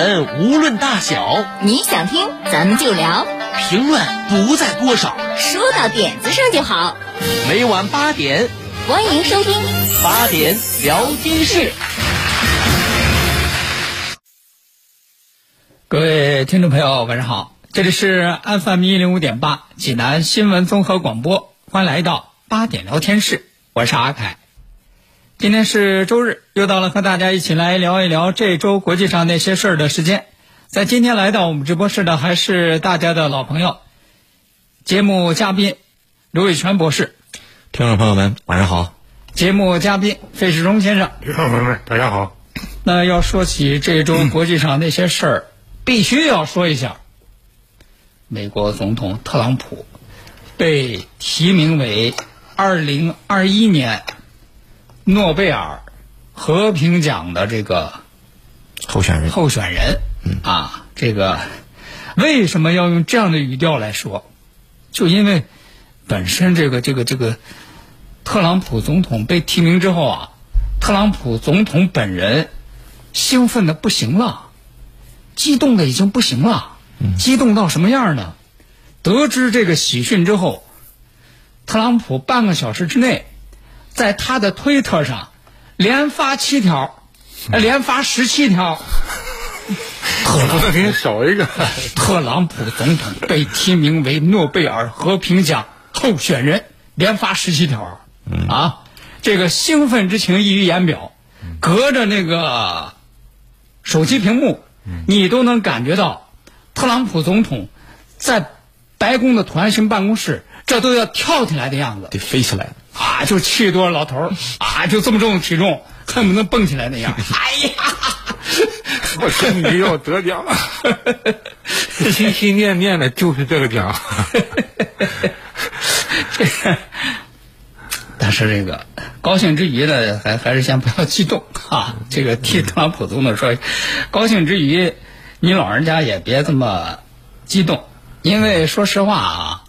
闻无论大小，你想听咱们就聊，评论不在多少，说到点子上就好。每晚八点，欢迎收听八点聊天室。各位听众朋友，晚上好，这里是 FM 一零五点八济南新闻综合广播，欢迎来到八点聊天室，我是阿凯。今天是周日，又到了和大家一起来聊一聊这周国际上那些事儿的时间。在今天来到我们直播室的还是大家的老朋友，节目嘉宾刘伟全博士。听众朋友们，晚上好。节目嘉宾费世忠先生。听众朋友们，大家好。那要说起这周国际上那些事儿，必须要说一下，美国总统特朗普被提名为二零二一年。诺贝尔和平奖的这个候选人，候选人，啊，这个为什么要用这样的语调来说？就因为本身这个这个这个特朗普总统被提名之后啊，特朗普总统本人兴奋的不行了，激动的已经不行了，激动到什么样呢？得知这个喜讯之后，特朗普半个小时之内。在他的推特上，连发七条，连发十七条。特朗普少一个。特朗普总统被提名为诺贝尔和平奖候选人，连发十七条。啊，这个兴奋之情溢于言表，隔着那个手机屏幕，你都能感觉到特朗普总统在白宫的椭圆形办公室，这都要跳起来的样子，得飞起来了。啊，就七十多老头儿啊，就这么重的体重，恨不得蹦起来那样。哎呀，我终于要得奖了，心心念念的就是这个奖。这个，但是这个高兴之余呢，还还是先不要激动啊。这个替特朗普总统说，高兴之余，你老人家也别这么激动，因为说实话啊，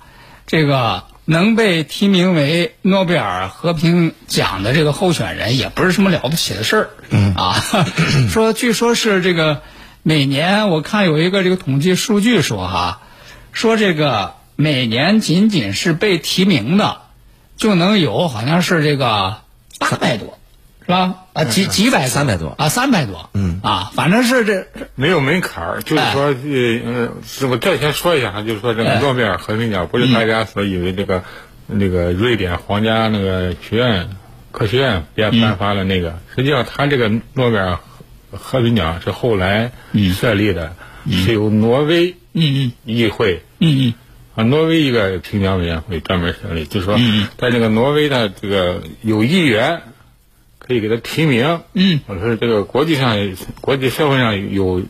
这个。能被提名为诺贝尔和平奖的这个候选人，也不是什么了不起的事儿。嗯啊，说据说是这个每年我看有一个这个统计数据说哈，说这个每年仅仅是被提名的就能有好像是这个八百多，是吧？啊几几百三百多。啊三百多。嗯。啊，反正是这没有门槛儿，就是说呃嗯，我再先说一下，就是说这个诺贝尔和平奖不是大家所以为这个那个瑞典皇家那个学院科学院编颁发的那个，实际上他这个诺贝尔和平奖是后来设立的，是由挪威议会嗯啊挪威一个评奖委员会专门设立，就是说在这个挪威的这个有议员。可以给他提名，嗯，或者是这个国际上、国际社会上有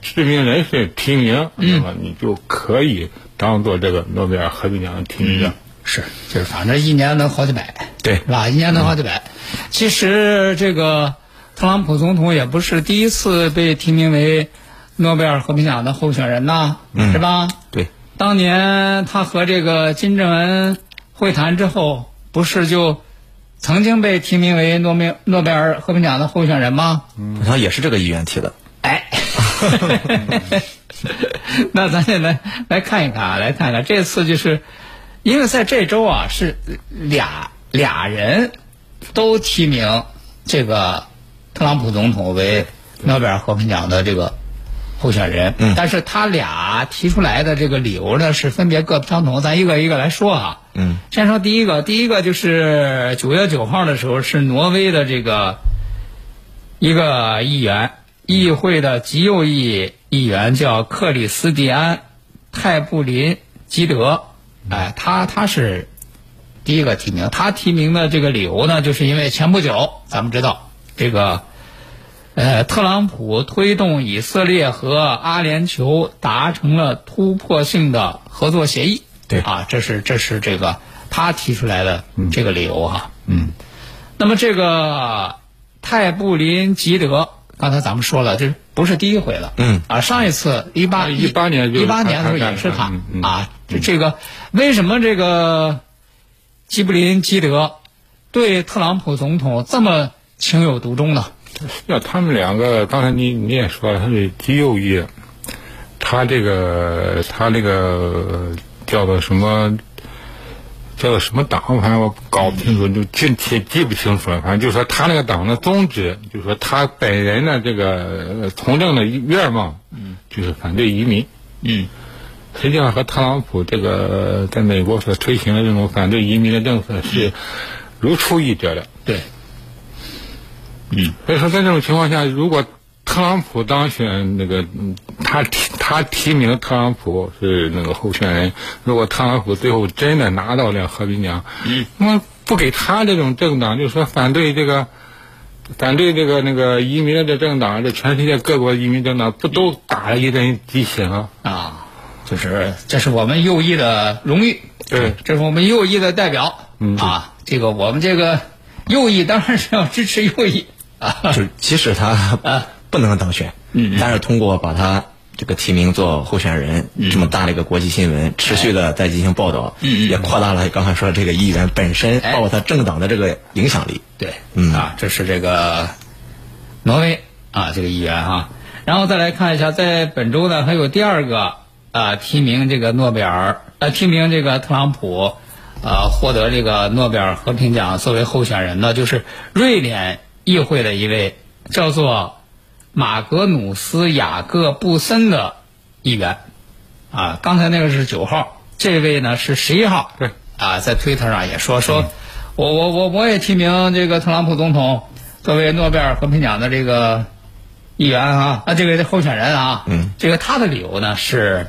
知名人士提名，那么你就可以当做这个诺贝尔和平奖的提名者。是，就是反正一年能好几百，对，是吧？一年能好几百。其实这个特朗普总统也不是第一次被提名为诺贝尔和平奖的候选人呐，是吧？对，当年他和这个金正恩会谈之后，不是就。曾经被提名为诺贝诺贝尔和平奖的候选人吗？好像也是这个议员提的。哎，那咱现在来看一看啊，来看看这次就是，因为在这周啊是俩俩人都提名这个特朗普总统为诺贝尔和平奖的这个。候选人，嗯。但是他俩提出来的这个理由呢是分别各不相同，咱一个一个来说啊。嗯，先说第一个，第一个就是九月九号的时候是挪威的这个一个议员，议会的极右翼议员叫克里斯蒂安泰布林基德，哎，他他是第一个提名，他提名的这个理由呢，就是因为前不久咱们知道这个。呃，特朗普推动以色列和阿联酋达成了突破性的合作协议。对啊，这是这是这个他提出来的这个理由哈。嗯。那么这个泰布林吉德，刚才咱们说了，这不是第一回了。嗯。啊，上一次一八一八年一八年的时候也是他嗯嗯啊。这这个为什么这个吉布林基德对特朗普总统这么情有独钟呢？要他们两个，刚才你你也说了，他是极右翼，他这个他这个叫做什么？叫做什么党？反正我搞不清楚，就记记记不清楚了。反正就是说，他那个党的宗旨，就是说他本人的这个呃从政的愿望，嗯，就是反对移民。嗯实际上和特朗普这个在美国所推行的这种反对移民的政策是如出一辙的。对，所以说，在这种情况下，如果特朗普当选，那个嗯他提他提名特朗普是那个候选人，如果特朗普最后真的拿到了和平奖，嗯，那么不给他这种政党，就是说反对这个。反对这个那个移民的这政党，这全世界各国移民政党不都打了一针鸡血吗？啊，就是这是我们右翼的荣誉，对这是我们右翼的代表。嗯啊，这个我们这个右翼当然是要支持右翼啊。就 是即使他不能当选，嗯。但是通过把他这个提名做候选人，这么大的一个国际新闻，持续的在进行报道，嗯嗯也扩大了刚才说这个议员本身，哎。包括他政党的这个影响力。对，嗯。啊，这是这个挪威啊，这个议员哈、然后再来看一下，在本周呢，还有第二个啊提名这个诺贝尔呃提名这个特朗普呃获得这个诺贝尔和平奖作为候选人呢，就是瑞典议会的一位叫做马格努斯雅各布森的议员。啊，刚才那个是九号，这位呢是十一号。对。啊，在推特上也说说，我我我我也提名这个特朗普总统作为诺贝尔和平奖的这个议员啊，啊这个候选人啊，嗯，这个他的理由呢是，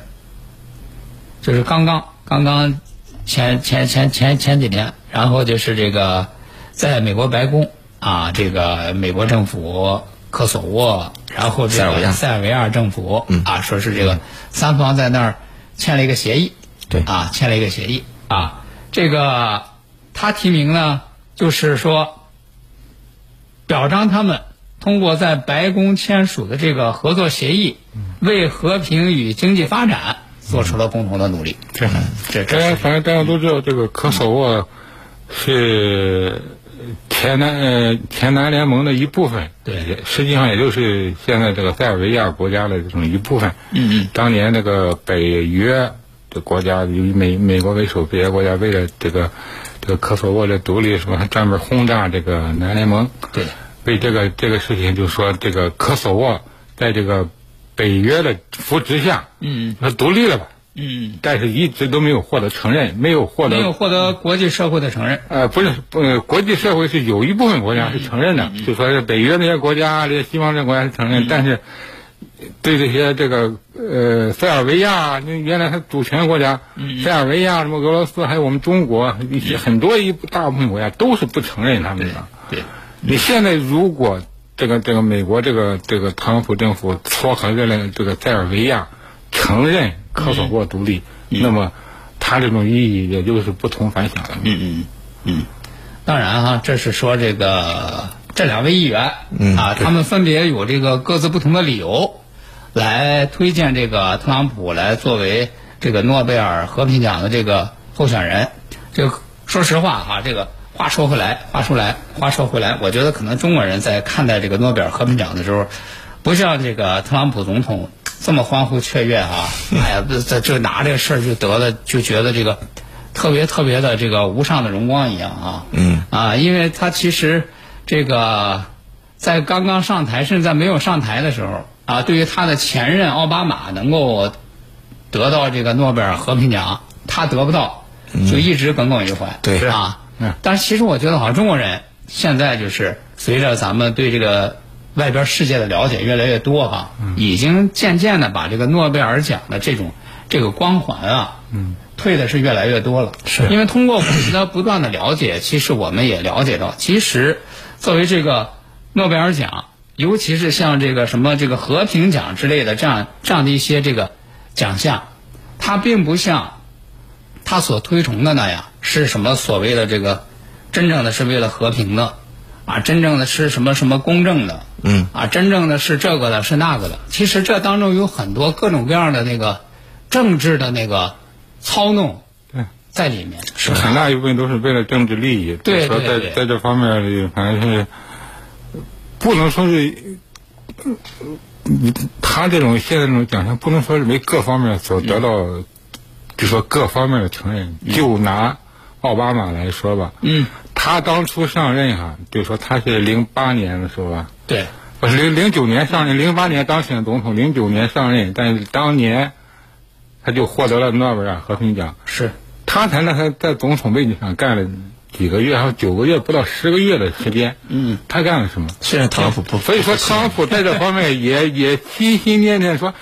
就是刚刚刚刚前前前前前几年，然后就是这个在美国白宫啊，这个美国政府科索沃，然后这塞尔维亚个塞尔维亚政府、嗯啊，说是这个三方在那儿签了一个协议，对啊，签了一个协议啊，这个他提名呢，就是说表彰他们通过在白宫签署的这个合作协议，为和平与经济发展做出了共同的努力。这这这大家反正大家都知道，这个科索沃是前南呃前南联盟的一部分，对实际上也就是现在这个塞尔维亚国家的这种一部分。嗯嗯当年那个北约的国家，以美美国为首，北约国家为了这个这个科索沃的独立，什么还专门轰炸这个南联盟。对，为这个这个事情，就说这个科索沃在这个北约的扶持下，嗯它独立了吧？嗯，但是一直都没有获得承认，没有获得没有获得国际社会的承认。呃，不是，呃，国际社会是有一部分国家是承认的，就说是北约那些国家、这些西方这些国家是承认，但是对这些这个呃塞尔维亚，那原来它主权国家，塞尔维亚什么俄罗斯，还有我们中国一些很多一大部分国家都是不承认他们的。对，你现在如果这个这个美国这个这个特朗普政府撮合这个这个塞尔维亚承认科索沃独立，那么它这种意义也就是不同凡响了。嗯嗯当然哈、这是说这个这两位议员、嗯啊，他们分别有这个各自不同的理由，来推荐这个特朗普来作为这个诺贝尔和平奖的这个候选人。这个说实话哈、这个话说回来，话说来，话说回来，我觉得可能中国人在看待这个诺贝尔和平奖的时候，不像这个特朗普总统这么欢呼雀跃啊！哎呀，这这这拿这个事儿就得了，就觉得这个特别特别的这个无上的荣光一样啊。嗯啊，因为他其实这个在刚刚上台，甚至在没有上台的时候啊，对于他的前任奥巴马能够得到这个诺贝尔和平奖，他得不到，就一直耿耿于怀。对啊，嗯但是其实我觉得，好像中国人现在就是随着咱们对这个外边世界的了解越来越多哈、已经渐渐的把这个诺贝尔奖的这种这个光环啊，嗯，退的是越来越多了。是。因为通过我们的不断的了解，其实我们也了解到，其实作为这个诺贝尔奖尤其是像这个什么这个和平奖之类的这样这样的一些这个奖项，它并不像他所推崇的那样是什么所谓的这个真正的是为了和平的啊，真正的是什么什么公正的，嗯啊，真正的是这个的是那个的。其实这当中有很多各种各样的那个政治的那个操弄对在里面。是很大一部分都是为了政治利益。对说在对对在这方面里，反正是不能说是，他这种现在这种奖项，不能说是为各方面所得到，就说各方面的承认。就拿奥巴马来说吧，嗯，他当初上任哈，就说他是零八年的时候吧，对，不是零零九年上任，零八年当选总统，零九年上任，但是当年他就获得了诺贝尔和平奖。是，他才那他在总统位置上干了几个月，还有九个月，不到十个月的时间。嗯，他干了什么？虽然特朗普不，所以说，特朗普在这方面也 也心心念念说，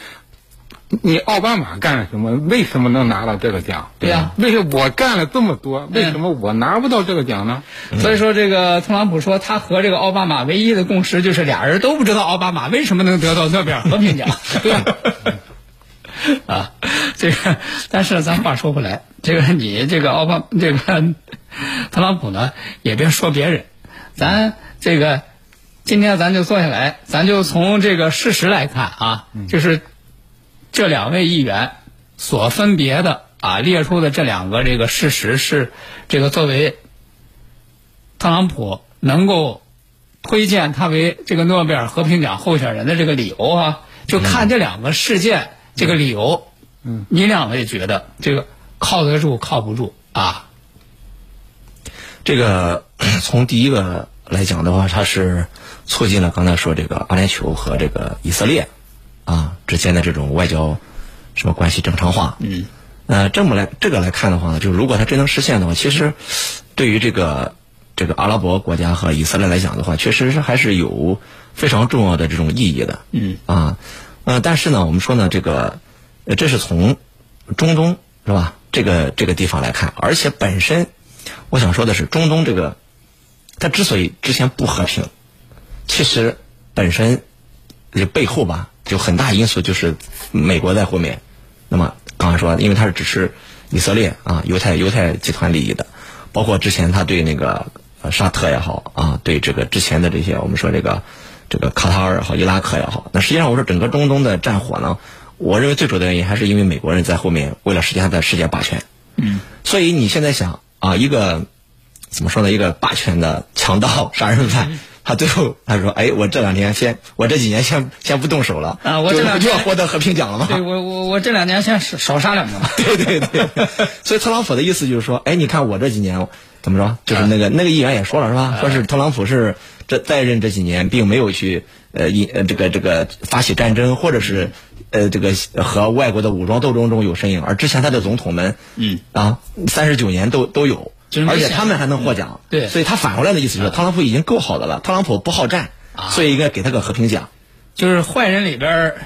你奥巴马干了什么？为什么能拿到这个奖？对呀为什么我干了这么多，为什么我拿不到这个奖呢？所以说这个特朗普说他和这个奥巴马唯一的共识就是俩人都不知道奥巴马为什么能得到诺贝尔和平奖。对吧？啊，这个，但是咱话说回来，这个你这个奥巴这个特朗普呢，也别说别人，咱这个今天咱就坐下来，咱就从这个事实来看啊，就是这两位议员所分别的啊列出的这两个这个事实是这个作为特朗普能够推荐他为这个诺贝尔和平奖候选人的这个理由啊，就看这两个事件这个理由，嗯，你两位觉得这个靠得住靠不住啊？这个从第一个来讲的话，它是促进了刚才说这个阿联酋和这个以色列啊之间的这种外交什么关系正常化。嗯，呃，这么来这个来看的话呢，就是如果它真能实现的话，其实对于这个这个阿拉伯国家和以色列来讲的话，确实是还是有非常重要的这种意义的。嗯啊，呃，但是呢，我们说呢，这个呃这是从中东是吧？这个这个地方来看，而且本身我想说的是，中东这个它之所以之前不和平，其实本身这背后吧，有很大因素就是美国在后面。那么刚才说，因为他是支持以色列啊，犹太犹太集团利益的，包括之前他对那个呃沙特也好啊，对这个之前的这些我们说这个这个卡塔尔也好，伊拉克也好，那实际上我说整个中东的战火呢，我认为最主要的原因还是因为美国人在后面为了实现他的世界霸权。嗯，所以你现在想啊，一个怎么说呢？一个霸权的强盗、杀人犯，他最后他说：“哎，我这两年先，我这几年先先不动手了啊我这两年就要获得和平奖了吗？”对我我我这两年先少少杀两个嘛。对对对，所以特朗普的意思就是说，哎，你看我这几年怎么着？就是那个那个议员也说了是吧？说是特朗普是这在任这几年，并没有去呃引呃这个这个发起战争，或者是呃这个和外国的武装斗争中有身影，而之前他的总统们，嗯啊，三十九年都都有而且他们还能获奖，对。所以他反过来的意思就是特朗普已经够好的了，特朗普不好战，所以应该给他个和平奖。就是坏人里边儿，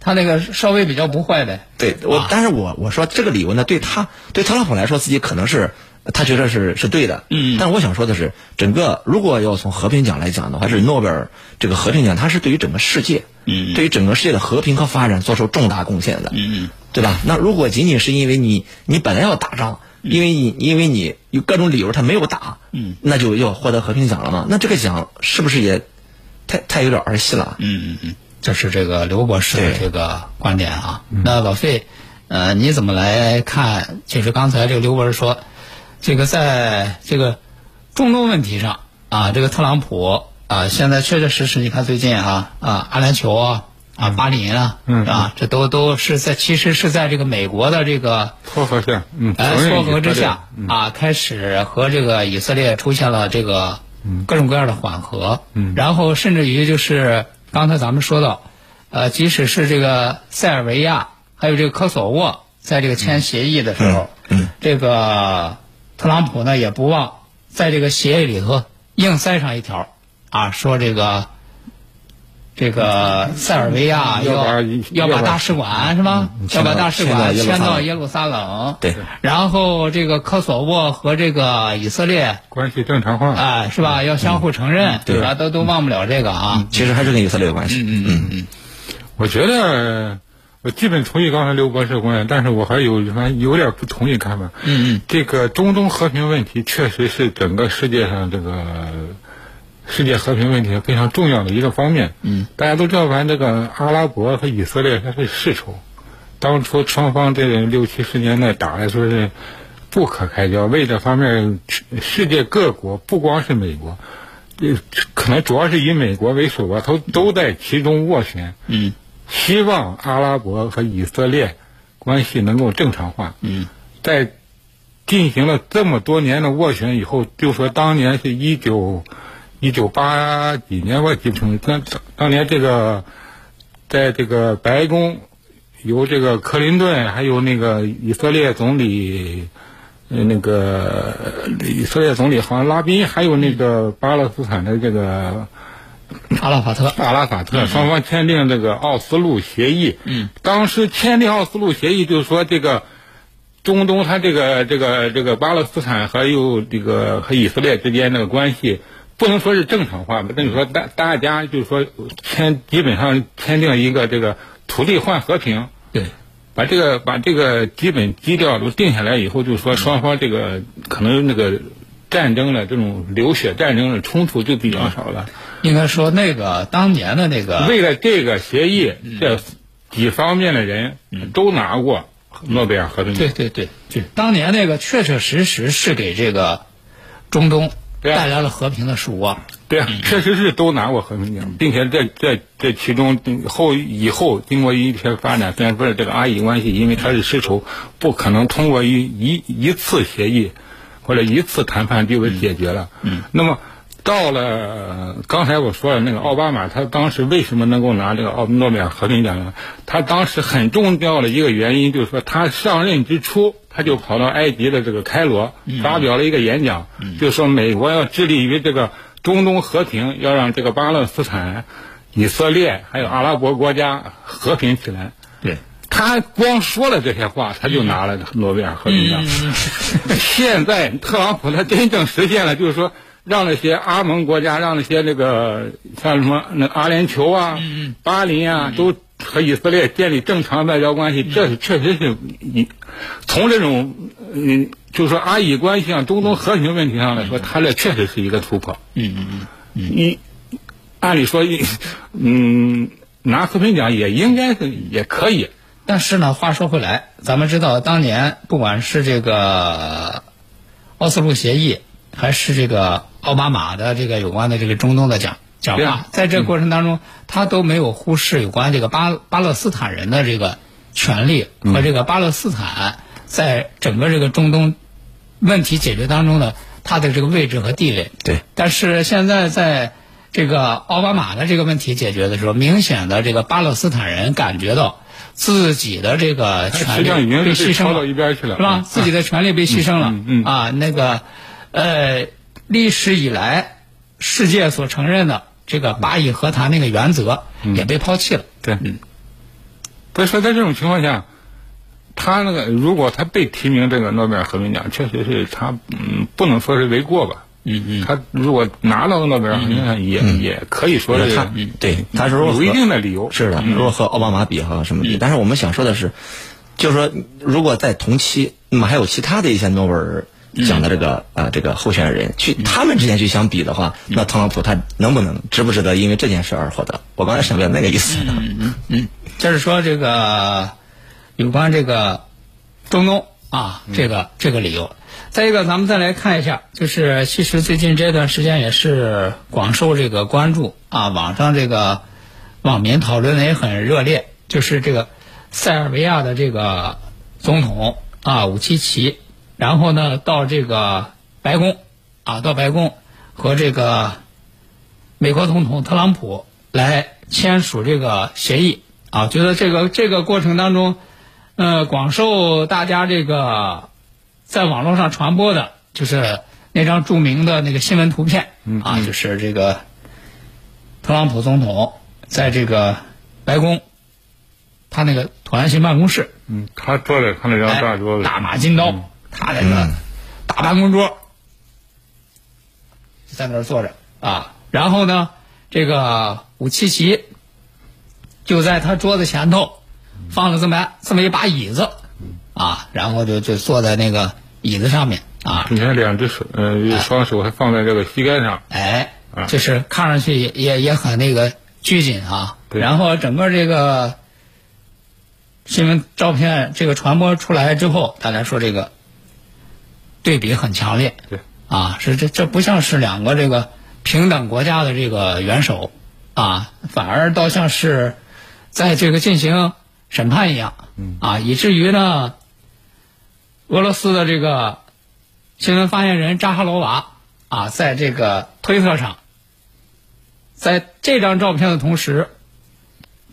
他那个稍微比较不坏呗。对我，但是我我说这个理由呢，对他对特朗普来说，自己可能是他觉得是是对的，嗯。但我想说的是，整个如果要从和平奖来讲的话，是诺贝尔这个和平奖，它是对于整个世界，嗯。对于整个世界的和平和发展做出重大贡献的，嗯。对吧？那如果仅仅是因为你你本来要打仗，因为你因为你有各种理由他没有打，嗯，那就要获得和平奖了嘛？那这个奖是不是也太太有点儿戏了？嗯嗯嗯，这是这个刘博士的这个观点啊。那老费，呃，你怎么来看？就是刚才这个刘博士说，这个在这个中东问题上啊，这个特朗普啊，现在确确实实，你看最近啊啊，阿联酋啊啊，巴林啊，嗯啊，这都都是在其实是在这个美国的这个撮合下，嗯，撮合之下啊，开始和这个以色列出现了这个各种各样的缓和，嗯。然后甚至于就是刚才咱们说到，呃，即使是这个塞尔维亚还有这个科索沃在这个签协议的时候，嗯这个特朗普呢也不忘在这个协议里头硬塞上一条啊，说这个这个塞尔维亚 要把要要把大使馆是吧？要把大使馆迁迁到到耶路撒冷。对。然后这个科索沃和这个以色列关系正常化。啊，是吧？要相互承认，对吧？都都忘不了这个啊。其实还是跟以色列有关系。嗯嗯嗯。我觉得我基本同意刚才刘博士的观点，但是我还有还有点不同意看法。嗯嗯。这个中东和平问题确实是整个世界上这个世界和平问题非常重要的一个方面。嗯。大家都知道，咱这个阿拉伯和以色列它是世仇，当初双方这六七十年代打的说是不可开交，为这方面世界各国不光是美国。呃，可能主要是以美国为首吧，都都在其中斡旋。嗯，希望阿拉伯和以色列关系能够正常化。嗯，在进行了这么多年的斡旋以后，就说当年是一九一九八几年，我记不清。当当年这个在这个白宫，由这个克林顿还有那个以色列总理。呃，那个以色列总理好像拉宾，还有那个巴勒斯坦的这个阿拉法特，阿拉法特双方签订这个奥斯陆协议。嗯，当时签订奥斯陆协议，就是说这个中东，它这个这个这个巴勒斯坦还有这个和以色列之间那个关系，不能说是正常化吧，等于说大大家就是说签基本上签订一个这个土地换和平。对。把这个把这个基本基调都定下来以后，就是说双方这个可能那个战争的这种流血战争的冲突就比较少了。应该说，那个当年的那个为了这个协议，这几方面的人都拿过诺贝尔和平奖。对对对，当年那个确确实实是给这个中东带来了和平的曙光。对啊，确实是都拿过和平奖，并且在在这其中后以后经过一些发展，虽然说这个阿以关系，因为它是世仇，不可能通过一一一次协议或者一次谈判就给解决了。嗯，那么到了刚才我说的那个奥巴马，他当时为什么能够拿这个奥诺贝尔和平奖呢？他当时很重要的一个原因就是说，他上任之初，他就跑到埃及的这个开罗发表了一个演讲，就说美国要致力于这个。中东和平要让这个巴勒斯坦、以色列还有阿拉伯国家和平起来。对，他光说了这些话，他就拿了诺贝尔和平奖。现在特朗普他真正实现了，就是说让那些阿盟国家，让那些那个像什么那阿联酋啊、嗯巴林啊，都和以色列建立正常外交关系。这是确实是你从这种嗯。就是说，阿以关系上，中东和平问题上来说，他这确实是一个突破。嗯嗯嗯。你按理说，嗯，拿和平奖也应该是也可以。但是呢，话说回来，咱们知道，当年不管是这个奥斯陆协议，还是这个奥巴马的这个有关的这个中东的讲讲话，在这个过程当中，他都没有忽视有关这个巴巴勒斯坦人的这个权利和这个巴勒斯坦在整个这个中东。问题解决当中的他的这个位置和地位，对。但是现在在这个奥巴马的这个问题解决的时候，明显的这个巴勒斯坦人感觉到自己的这个权利被牺牲了，是吧？自己的权利被牺牲了，啊，那个呃，历史以来世界所承认的这个巴以和谈那个原则也被抛弃了。对，嗯。所以说，在这种情况下。他那个，如果他被提名这个诺贝尔和平奖，确实是他嗯，不能说是为过吧。嗯嗯。他如果拿到诺贝尔和平奖，也也可以说是他对，他是有一定的理由。是的，如果和奥巴马比哈什么比？但是我们想说的是，就是说，如果在同期，那么还有其他的一些诺贝尔奖的这个啊这个候选人去他们之间去相比的话，那特朗普他能不能值不值得因为这件事而获得？我刚才想表那个意思。嗯嗯嗯，就是说这个。有关这个中东啊，这个这个理由。再一个，咱们再来看一下，就是其实最近这段时间也是广受这个关注啊，网上这个网民讨论的也很热烈，就是这个塞尔维亚的这个总统啊武契奇，然后呢到这个白宫啊到白宫和这个美国总统特朗普来签署这个协议啊，觉得这个这个过程当中。呃，广受大家这个在网络上传播的，就是那张著名的那个新闻图片啊，就是这个特朗普总统在这个白宫，他那个椭圆形办公室，嗯，他坐在他那张大桌哎、子，大马金刀，他那个大办公桌，在那儿坐着。啊。然后呢，这个武契奇就在他桌子前头放了这么这么一把椅子。啊，然后就就坐在那个椅子上面。啊，你看两只手，呃，双手还放在这个膝盖上，哎啊，就是看上去也也也很那个拘谨啊。对。然后整个这个新闻照片这个传播出来之后，大家说这个对比很强烈。对，啊，是这这不像是两个这个平等国家的这个元首啊，反而倒像是在这个进行审判一样。嗯啊，以至于呢，俄罗斯的这个新闻发言人扎哈罗娃啊，在这个推特上，在这张照片的同时，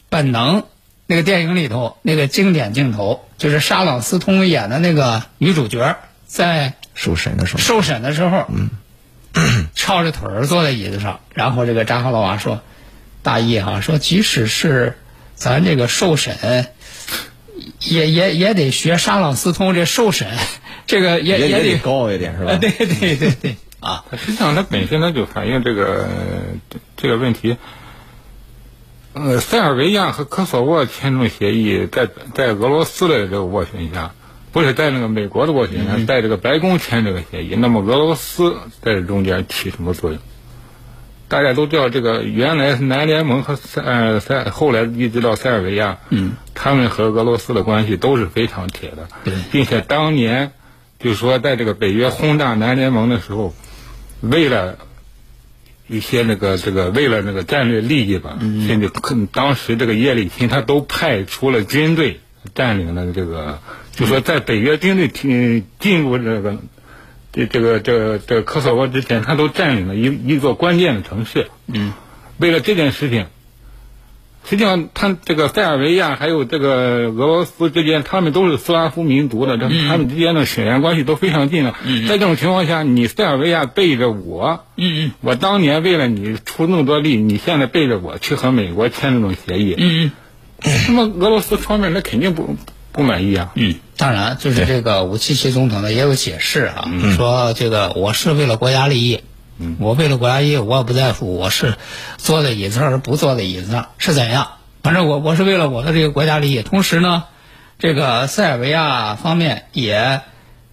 本能那个电影里头那个经典镜头，就是沙朗斯通演的那个女主角在受审的时候，受审的时候，嗯 翘着腿儿坐在椅子上，然后这个扎哈罗娃说：“大意哈，说即使是咱这个受审，也也也得学沙朗斯通这受审，这个也也得得高一点是吧 啊，？对对对对啊，实际上它本身它就反映这个这这个问题。呃，塞尔维亚和科索沃签订协议，在在俄罗斯的这个斡旋下，不是在那个美国的斡旋下，在这个白宫签这个协议，那么俄罗斯在这中间起什么作用？大家都知道，这个原来南联盟和塞呃塞后来一直到塞尔维亚，嗯，他们和俄罗斯的关系都是非常铁的，对。并且当年就是说，在这个北约轰炸南联盟的时候，为了一些那个这个为了那个战略利益吧，甚至可当时这个叶利钦他都派出了军队占领了这个，就说在北约军队进进入这个这这个这个这个科索沃之前，他都占领了一一座关键的城市。嗯，为了这件事情，实际上他这个塞尔维亚还有这个俄罗斯之间，他们都是斯拉夫民族的，这他们之间的血缘关系都非常近的。在这种情况下，你塞尔维亚背着我，嗯嗯。我当年为了你出那么多力，你现在背着我去和美国签这种协议，嗯。那么俄罗斯方面那肯定不不满意啊。嗯，当然，就是这个武契奇总统呢也有解释啊，嗯说这个我是为了国家利益，嗯，我为了国家利益，我也不在乎我是坐在椅子上还是不坐在椅子上是怎样，反正我我是为了我的这个国家利益。同时呢，这个塞尔维亚方面也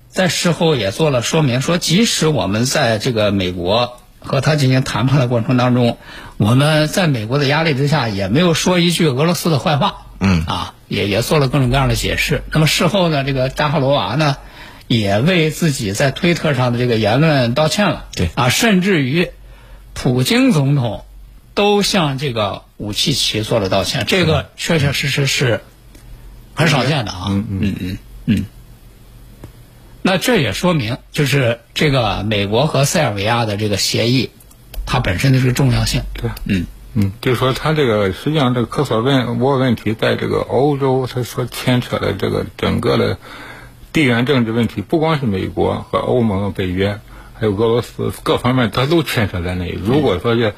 在事后也做了说明，说即使我们在这个美国和他进行谈判的过程当中，我们在美国的压力之下也没有说一句俄罗斯的坏话。嗯啊，也也做了各种各样的解释。那么事后呢，这个扎哈罗娃呢，也为自己在推特上的这个言论道歉了。对啊，甚至于普京总统都向这个武契奇做了道歉，这个确确实实是很少见的啊。嗯嗯嗯嗯。那这也说明，就是这个美国和塞尔维亚的这个协议，它本身的这个重要性。对，嗯嗯，就是说，他这个实际上这个科索沃问题，在这个欧洲，他所牵扯的这个整个的地缘政治问题，不光是美国和欧盟、北约，还有俄罗斯各方面，他都牵扯在内。如果说是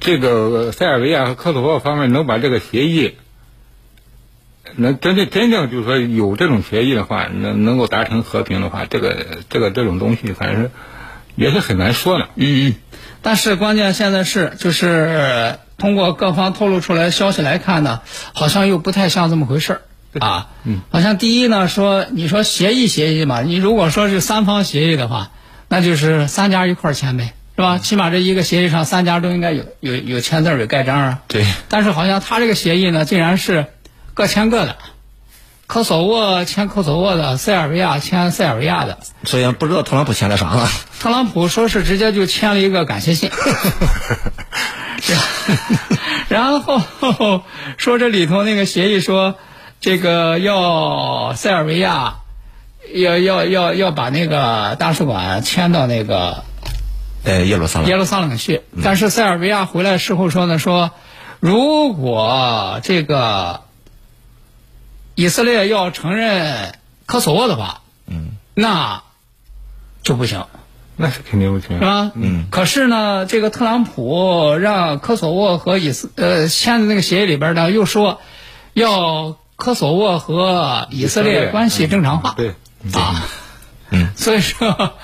这个塞尔维亚和科索沃方面能把这个协议，能真正真正就是说有这种协议的话，能能够达成和平的话，这个这个这种东西，反正是也是很难说的。嗯嗯，但是关键现在是，就是通过各方透露出来的消息来看呢，好像又不太像这么回事儿啊。嗯，好像第一呢，说你说协议协议嘛，你如果说是三方协议的话，那就是三家一块儿签呗，是吧？起码这一个协议上三家都应该有有有签字儿有盖章啊。对，但是好像他这个协议呢，竟然是各签各的，科索沃签科索沃的，塞尔维亚签塞尔维亚的。所以不知道特朗普签了啥了。特朗普说是直接就签了一个感谢信，然后说这里头那个协议说，这个要塞尔维亚要要要要把那个大使馆迁到那个呃，耶路撒冷耶路撒冷去，但是塞尔维亚回来事后说呢，说如果这个以色列要承认科索沃的话，嗯，那就不行，那是肯定不行是。吧？嗯。可是呢，这个特朗普让科索沃和以色呃签的那个协议里边呢，又说要科索沃和以色列关系正常化。对，啊，嗯，所以说，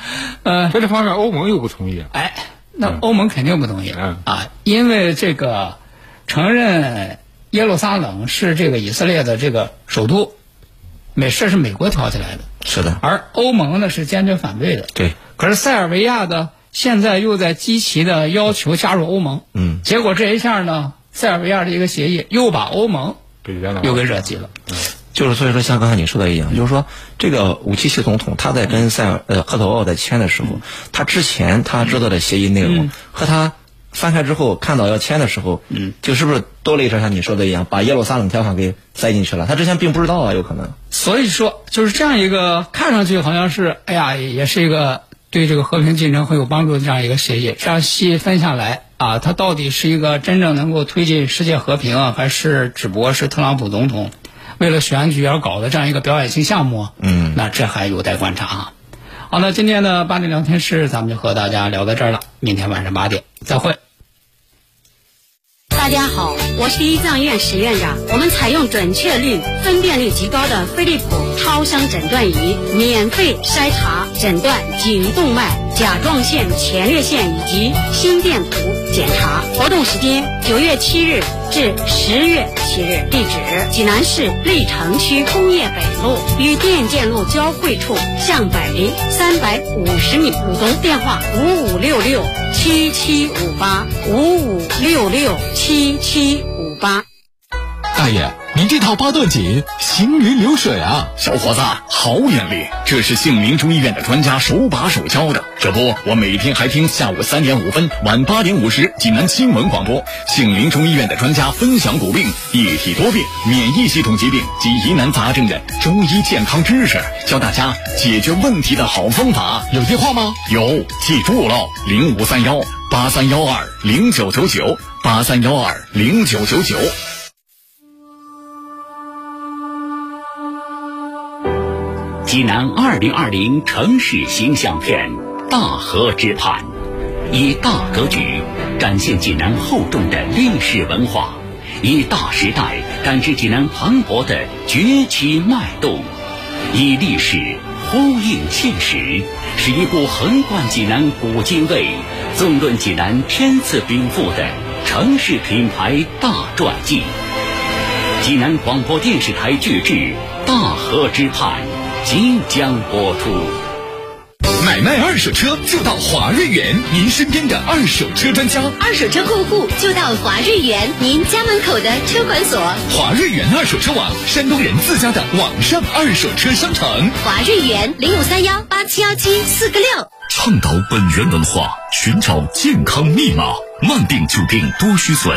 呃，在这方面欧盟又不同意。哎，那欧盟肯定不同意嗯啊，因为这个承认耶路撒冷是这个以色列的这个首都，美这是美国挑起来的，是的，而欧盟呢是坚决反对的。对，可是塞尔维亚的，现在又在积极的要求加入欧盟，嗯，结果这一下呢，塞尔维亚的一个协议又把欧盟又给惹急了。就是所以说，像刚才你说的一样，就是说这个武契奇总统他在跟塞尔呃赫佐沃在签的时候，他之前他知道的协议内容和他翻开之后看到要签的时候，嗯，就是不是多了一条像你说的一样，把耶路撒冷条款给塞进去了？他之前并不知道啊，有可能。所以说，就是这样一个看上去好像是，哎呀，也是一个对这个和平进程很有帮助的这样一个协议。这样细分下来啊，它到底是一个真正能够推进世界和平啊，还是只不过是特朗普总统为了选举而搞的这样一个表演性项目？嗯，那这还有待观察啊。好，了今天的八点聊天室咱们就和大家聊到这儿了，明天晚上八点再会。大家好，我是一藏院石院长。我们采用准确率、分辨率极高的飞利浦超声诊断仪，免费筛查诊断颈动脉、甲状腺、前列腺以及心电图检查。活动时间九月七日至十月七日，地址济南市历城区工业北路与电建路交汇处向北三百五十米路东，电话五五六六七七五八五五六六七七五八。大爷，您这套八段锦行云流水啊！小伙子，好眼力！这是杏林中医院的专家手把手教的。这不，我每天还听下午三点五分、晚八点五十济南新闻广播，杏林中医院的专家分享骨病、一体多病、免疫系统疾病及疑难杂症的中医健康知识，教大家解决问题的好方法。有电话吗？有，记住了，零五三幺八三幺二零九九九八三幺二零九九九。济南二零二零城市形象片《大河之畔》，以大格局展现济南厚重的历史文化，以大时代感知济南磅礴的崛起脉动，以历史呼应现实，是一部横贯济南古今味、纵论济南天赐禀赋的城市品牌大传记。济南广播电视台巨制《大河之畔》。即将播出。买卖二手车就到华瑞源，您身边的二手车专家。二手车过户就到华瑞源，您家门口的车管所。华瑞源二手车网，山东人自家的网上二手车商城。华瑞源零五三幺八七幺七四个六。倡导本源文化，寻找健康密码，慢病久病多虚损。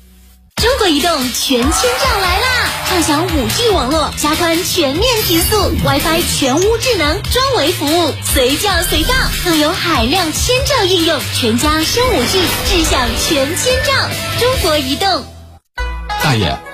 中国移动全千兆来啦！畅享 5G 网络，加宽全面提速，WiFi 全屋智能专为服务，随叫随到，更有海量千兆应用，全家升 5G，智享全千兆。中国移动。大爷，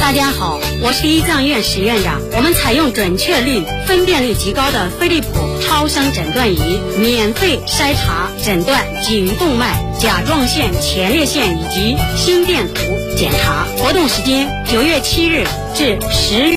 大家好，我是一藏院史院长。我们采用准确率、分辨率极高的飞利浦超声诊断仪，免费筛查诊断颈动脉、甲状腺、前列腺以及心电图检查。活动时间：九月七日至十。